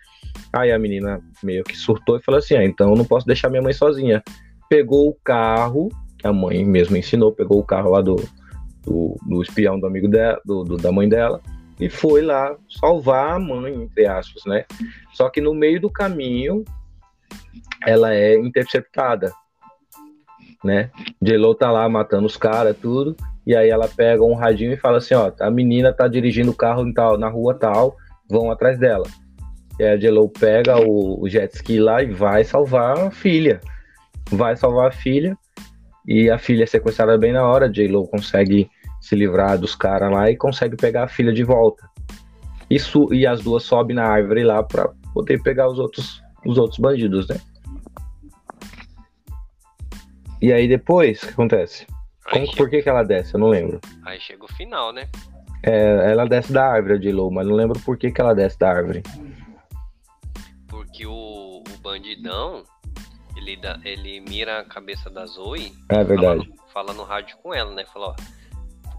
[SPEAKER 3] Aí a menina meio que surtou e falou assim: ah, então eu não posso deixar minha mãe sozinha. Pegou o carro, que a mãe mesmo ensinou, pegou o carro lá do, do, do espião do amigo dela, do, do, da mãe dela, e foi lá salvar a mãe, entre aspas, né? Só que no meio do caminho, ela é interceptada, né? J-Lo tá lá matando os caras, tudo, e aí ela pega um radinho e fala assim, ó, a menina tá dirigindo o carro tal, na rua tal, vão atrás dela. E a J-Lo pega o, o jet ski lá e vai salvar a filha. Vai salvar a filha, e a filha é sequestrada bem na hora, J-Lo consegue se livrar dos caras lá e consegue pegar a filha de volta. Isso, e as duas sobem na árvore lá para poder pegar os outros, os outros bandidos, né? E aí depois, o que acontece? Como,
[SPEAKER 2] chega,
[SPEAKER 3] por que, que ela desce? Eu não lembro.
[SPEAKER 2] aí chega o final, né?
[SPEAKER 3] É, ela desce da árvore, a J-Lo, mas não lembro por que, que ela desce da árvore.
[SPEAKER 2] Porque o, o bandidão, ele, dá, ele mira a cabeça da Zoe
[SPEAKER 3] É verdade.
[SPEAKER 2] Fala, no- fala no rádio com ela, né? Fala, ó,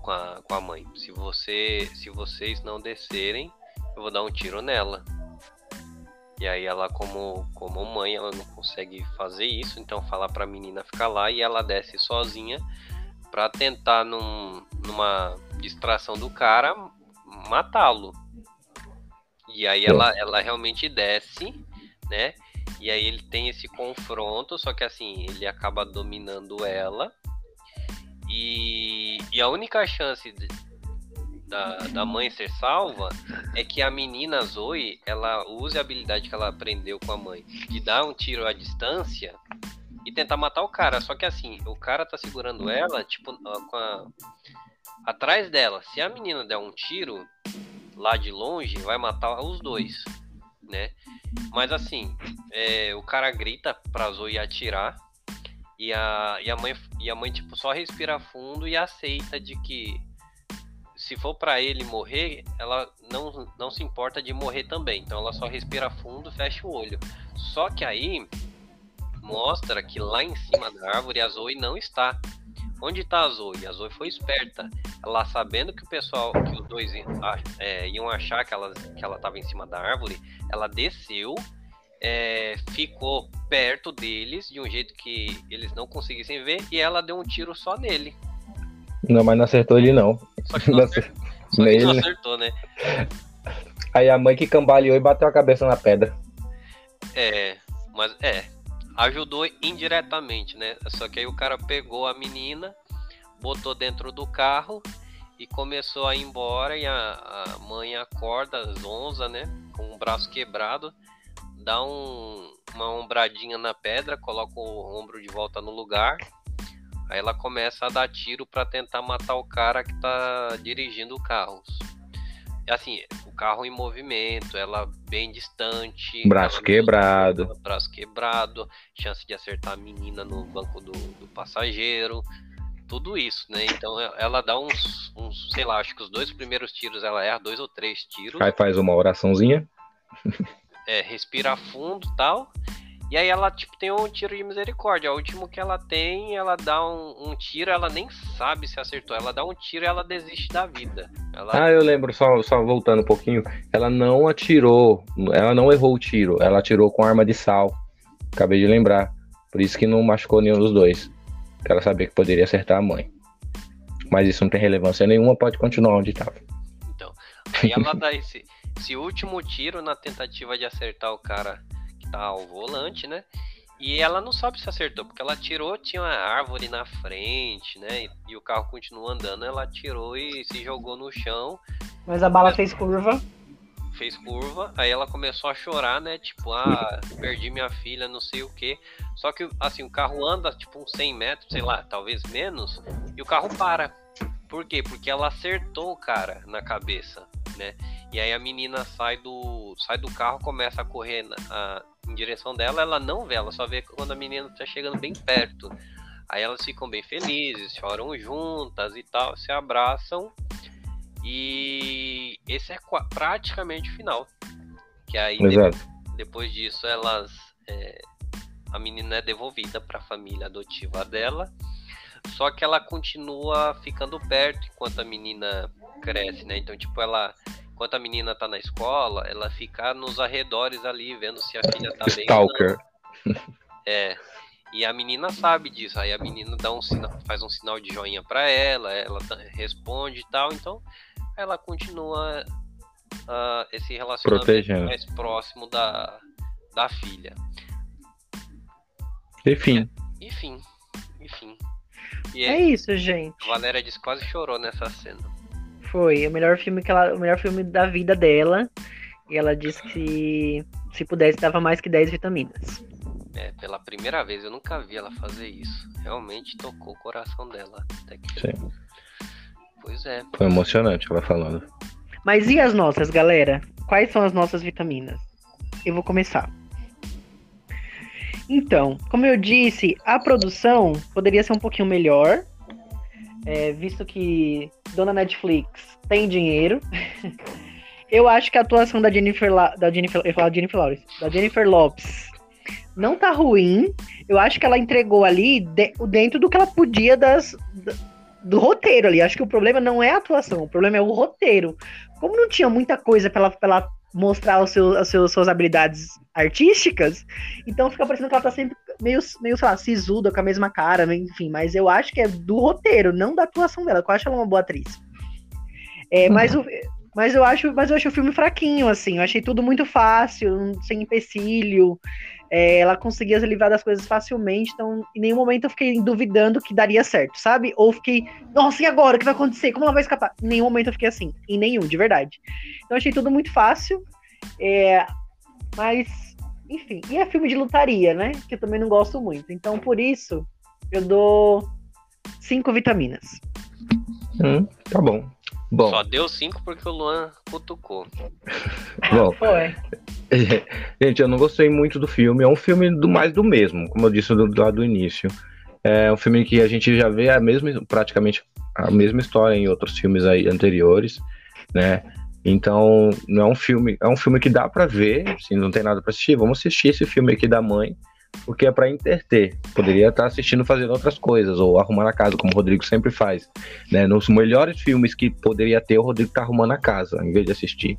[SPEAKER 2] com a, com a mãe. Se, você, se vocês não descerem, eu vou dar um tiro nela. E aí ela, como, como mãe, ela não consegue fazer isso, então fala pra menina ficar lá e ela desce sozinha pra tentar, num, numa distração do cara, matá-lo. E aí ela, ela realmente desce, né? E aí ele tem esse confronto, só que assim, ele acaba dominando ela. E, e a única chance de- da, da mãe ser salva é que a menina Zoe, ela use a habilidade que ela aprendeu com a mãe de dar um tiro à distância e tentar matar o cara. Só que assim, o cara tá segurando ela, tipo, com a- atrás dela. Se a menina der um tiro lá de longe, vai matar os dois, né? Mas assim, é, o cara grita pra Zoe atirar e a, e a mãe e a mãe tipo só respira fundo e aceita de que se for pra ele morrer, ela não, não se importa de morrer também. Então ela só respira fundo, fecha o olho. Só que aí mostra que lá em cima da árvore a Zoe não está. Onde está a Zoe? A Zoe foi esperta. Ela sabendo que o pessoal, que os dois ach- é, iam achar que ela que ela estava em cima da árvore, ela desceu, é, ficou perto deles de um jeito que eles não conseguissem ver e ela deu um tiro só nele.
[SPEAKER 3] Não, mas não acertou ele não.
[SPEAKER 2] Só que não acertou, só que não acertou, né?
[SPEAKER 3] Aí a mãe que cambaleou e bateu a cabeça na pedra.
[SPEAKER 2] É, mas é, ajudou indiretamente, né? Só que aí o cara pegou a menina, botou dentro do carro e começou a ir embora e a, a mãe acorda, zonza, né? Com o braço quebrado, dá um, uma ombradinha na pedra, coloca o ombro de volta no lugar. Aí ela começa a dar tiro pra tentar matar o cara que tá dirigindo o carro. Assim, o carro em movimento, ela bem distante.
[SPEAKER 3] Braço quebrado.
[SPEAKER 2] Braço quebrado, chance de acertar a menina no banco do, do passageiro. Tudo isso, né? Então ela dá uns, uns, sei lá, acho que os dois primeiros tiros ela erra, dois ou três tiros.
[SPEAKER 3] Aí faz uma oraçãozinha.
[SPEAKER 2] É, respira fundo e tal. E aí ela, tipo, tem um tiro de misericórdia. O último que ela tem, ela dá um, um tiro, ela nem sabe se acertou. Ela dá um tiro e ela desiste da vida. Ela,
[SPEAKER 3] Ah, eu lembro, só, só voltando um pouquinho. Ela não atirou, ela não errou o tiro. Ela atirou com arma de sal. Acabei de lembrar. Por isso que não machucou nenhum dos dois. Porque ela sabia que poderia acertar a mãe. Mas isso não tem relevância nenhuma, pode continuar onde estava.
[SPEAKER 2] Então, aí ela dá esse, esse último tiro na tentativa de acertar o cara que tá ao volante, né? E ela não sabe se acertou, porque ela tirou, tinha uma árvore na frente, né? E, e o carro continua andando, ela tirou e se jogou no chão,
[SPEAKER 1] Mas a bala fez curva.
[SPEAKER 2] fez curva, aí ela começou a chorar, né? Tipo, ah, perdi minha filha, não sei o que. Só que, assim, o carro anda, tipo, uns 100 metros, sei lá, talvez menos, e o carro para. Por quê? Porque ela acertou o cara na cabeça, né? E aí a menina sai do, sai do carro, começa a correr na- a- em direção dela, ela não vê, ela só vê quando a menina tá chegando bem perto. Aí elas ficam bem felizes, choram juntas e tal, se abraçam. E esse é praticamente o final. Que aí
[SPEAKER 3] Exato.
[SPEAKER 2] depois disso elas é, a menina é devolvida para a família adotiva dela só que ela continua ficando perto enquanto a menina cresce né então tipo ela enquanto a menina tá na escola ela fica nos arredores ali vendo se a filha tá bem.
[SPEAKER 3] Stalker.
[SPEAKER 2] é e a menina sabe disso aí a menina dá um sinal faz um sinal de joinha para ela ela responde e tal então ela continua ah, esse relacionamento
[SPEAKER 3] Protegendo.
[SPEAKER 2] mais próximo da, da filha.
[SPEAKER 3] Enfim,
[SPEAKER 2] Enfim, enfim. E
[SPEAKER 1] É
[SPEAKER 2] aí,
[SPEAKER 1] isso, gente.
[SPEAKER 2] a Valéria disse que quase chorou nessa cena.
[SPEAKER 1] Foi o melhor filme que ela, o melhor filme da vida dela. E ela disse que se pudesse dava mais que 10 vitaminas.
[SPEAKER 2] É, pela primeira vez, eu nunca vi ela fazer isso. Realmente tocou o coração dela. Até que...
[SPEAKER 3] Sim.
[SPEAKER 2] Pois é.
[SPEAKER 3] foi emocionante ela falando.
[SPEAKER 1] Mas e as nossas, galera? Quais são as nossas vitaminas? Eu vou começar. Então, como eu disse, a produção poderia ser um pouquinho melhor, é, visto que dona Netflix tem dinheiro. eu acho que a atuação da Jennifer, La, da Jennifer, eu falar Jennifer Lawrence, da Jennifer Lopes não tá ruim. Eu acho que ela entregou ali de, dentro do que ela podia das, do roteiro ali. Acho que o problema não é a atuação, o problema é o roteiro. Como não tinha muita coisa pra ela, ela mostrar os seus, as seus, suas habilidades artísticas, então fica parecendo que ela tá sempre meio, meio, sei lá, sisuda, com a mesma cara, enfim, mas eu acho que é do roteiro, não da atuação dela, que eu acho ela uma boa atriz. É, uhum. mas, o, mas, eu acho, mas eu acho o filme fraquinho, assim, eu achei tudo muito fácil, sem empecilho, é, ela conseguia se livrar das coisas facilmente, então em nenhum momento eu fiquei duvidando que daria certo, sabe? Ou fiquei, nossa, e agora? O que vai acontecer? Como ela vai escapar? Em nenhum momento eu fiquei assim, em nenhum, de verdade. Então achei tudo muito fácil, é, mas, enfim, e é filme de lutaria, né? Que eu também não gosto muito. Então por isso eu dou cinco vitaminas.
[SPEAKER 3] Hum, tá bom. Bom.
[SPEAKER 2] Só deu cinco porque o Luan cutucou.
[SPEAKER 3] Bom, Foi. Gente, eu não gostei muito do filme. É um filme do mais do mesmo, como eu disse do, lá do início. É um filme que a gente já vê a mesma, praticamente a mesma história em outros filmes aí anteriores, né? Então, não é um filme, é um filme que dá para ver, se não tem nada para assistir, vamos assistir esse filme aqui da mãe, porque é para interter. Poderia estar assistindo fazendo outras coisas, ou arrumando a casa, como o Rodrigo sempre faz. Né? Nos melhores filmes que poderia ter, o Rodrigo tá arrumando a casa, em vez de assistir.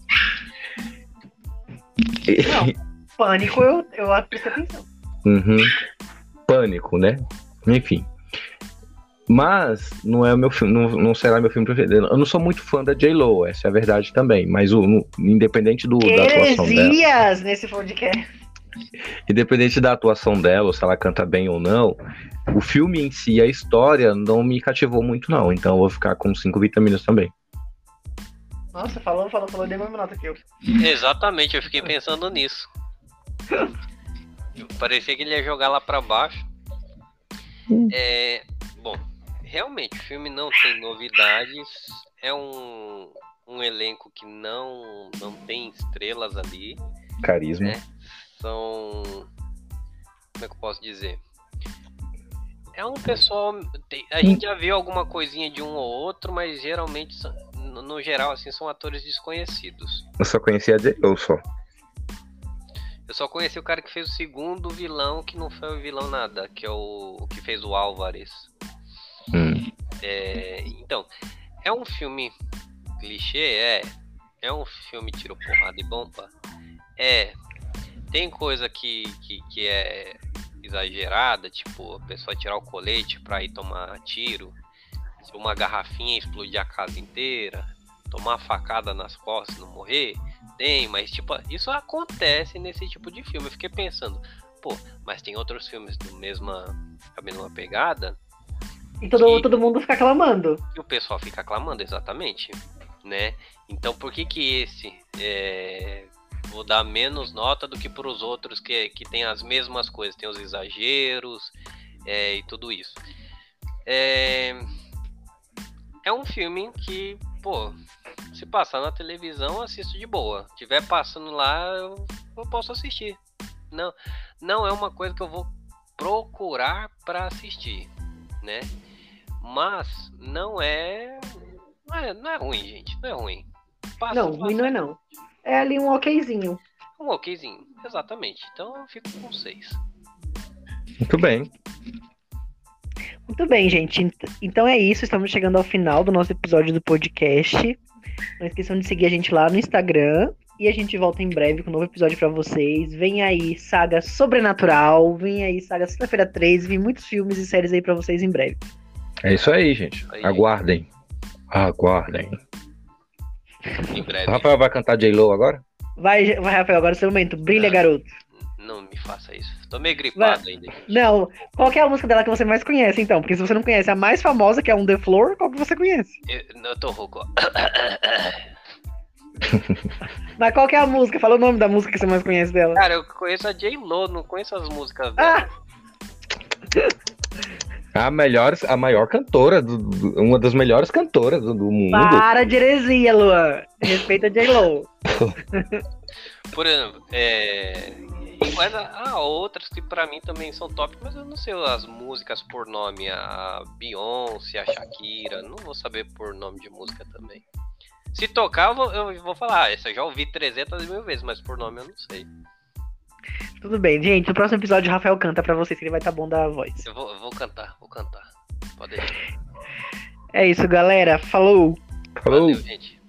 [SPEAKER 1] Não, pânico eu, eu prestei atenção.
[SPEAKER 3] Uhum. Pânico, né? Enfim. Mas não é o meu filme, não, não será meu filme preferido. Eu não sou muito fã da J-Lo, essa é a verdade também. Mas o, no, independente do, da atuação dela.
[SPEAKER 1] nesse podcast.
[SPEAKER 3] Independente da atuação dela, ou se ela canta bem ou não, o filme em si, a história, não me cativou muito, não. Então eu vou ficar com cinco vitaminas também.
[SPEAKER 1] Nossa, falou, falou, falou, dei uma nota aqui.
[SPEAKER 2] Exatamente, eu fiquei pensando nisso. Parecia que ele ia jogar lá para baixo. É, bom, realmente o filme não tem novidades. É um, um elenco que não, não tem estrelas ali.
[SPEAKER 3] Carisma. Né?
[SPEAKER 2] São. Como é que eu posso dizer? É um pessoal. A gente já viu alguma coisinha de um ou outro, mas geralmente, no geral, assim, são atores desconhecidos.
[SPEAKER 3] Eu só conhecia de eu só.
[SPEAKER 2] Eu só conheci o cara que fez o segundo vilão, que não foi o vilão nada, que é o que fez o Álvares. Hum. É, então, é um filme clichê, é. É um filme tiro porrada e bomba. É, tem coisa que, que, que é exagerada, tipo, a pessoa tirar o colete pra ir tomar tiro, uma garrafinha explodir a casa inteira, tomar facada nas costas e não morrer, tem, mas tipo, isso acontece nesse tipo de filme. Eu fiquei pensando, pô, mas tem outros filmes do mesma, a mesma pegada.
[SPEAKER 1] E todo, que, todo mundo fica clamando.
[SPEAKER 2] E o pessoal fica clamando, exatamente. Né? Então por que que esse é, vou dar menos nota do que para os outros que, que tem as mesmas coisas, tem os exageros é, e tudo isso. É, é um filme que, pô, se passar na televisão, assisto de boa. Se tiver passando lá, eu, eu posso assistir. Não, não é uma coisa que eu vou procurar para assistir, né? Mas não é, não é, não é ruim, gente, não é ruim.
[SPEAKER 1] Passa, não, ruim não é não é ali um okzinho.
[SPEAKER 2] Um okzinho, exatamente. Então eu fico com seis.
[SPEAKER 3] Muito bem.
[SPEAKER 1] Muito bem, gente. Então é isso. Estamos chegando ao final do nosso episódio do podcast. Não esqueçam de seguir a gente lá no Instagram. E a gente volta em breve com um novo episódio para vocês. Vem aí saga sobrenatural. Vem aí saga sexta-feira 13. Vem muitos filmes e séries aí para vocês em breve.
[SPEAKER 3] É isso aí, gente. Aí. Aguardem. Aguardem.
[SPEAKER 2] Em breve.
[SPEAKER 3] O Rafael vai cantar J-Lo agora?
[SPEAKER 1] Vai, vai, Rafael, agora é seu momento. Brilha, não, garoto.
[SPEAKER 2] Não me faça isso. Tô meio gripado vai. ainda.
[SPEAKER 1] Não. Qual é a música dela que você mais conhece, então? Porque se você não conhece a mais famosa, que é um The Floor, qual que você conhece?
[SPEAKER 2] Eu, eu tô rouco.
[SPEAKER 1] Mas qual que é a música? Fala o nome da música que você mais conhece dela.
[SPEAKER 2] Cara, eu conheço a J-Lo, não conheço as músicas dela. Ah!
[SPEAKER 3] A melhor, a maior cantora, do, do, uma das melhores cantoras do, do, mundo.
[SPEAKER 1] Para de heresia, Luan. Respeita a J-Lo.
[SPEAKER 2] Por exemplo, é, Mas há outras que pra mim também são top, mas eu não sei as músicas por nome. A Beyoncé, a Shakira, não vou saber por nome de música também. Se tocar, eu vou, eu vou falar, ah, essa eu já ouvi 300 mil vezes, mas por nome eu não sei.
[SPEAKER 1] Tudo bem, gente. No próximo episódio, o Rafael canta pra vocês, que ele vai estar tá bom da voz.
[SPEAKER 2] Eu vou, eu vou cantar, vou cantar. Pode deixar.
[SPEAKER 1] É isso, galera. Falou!
[SPEAKER 3] Falou! Valeu, gente.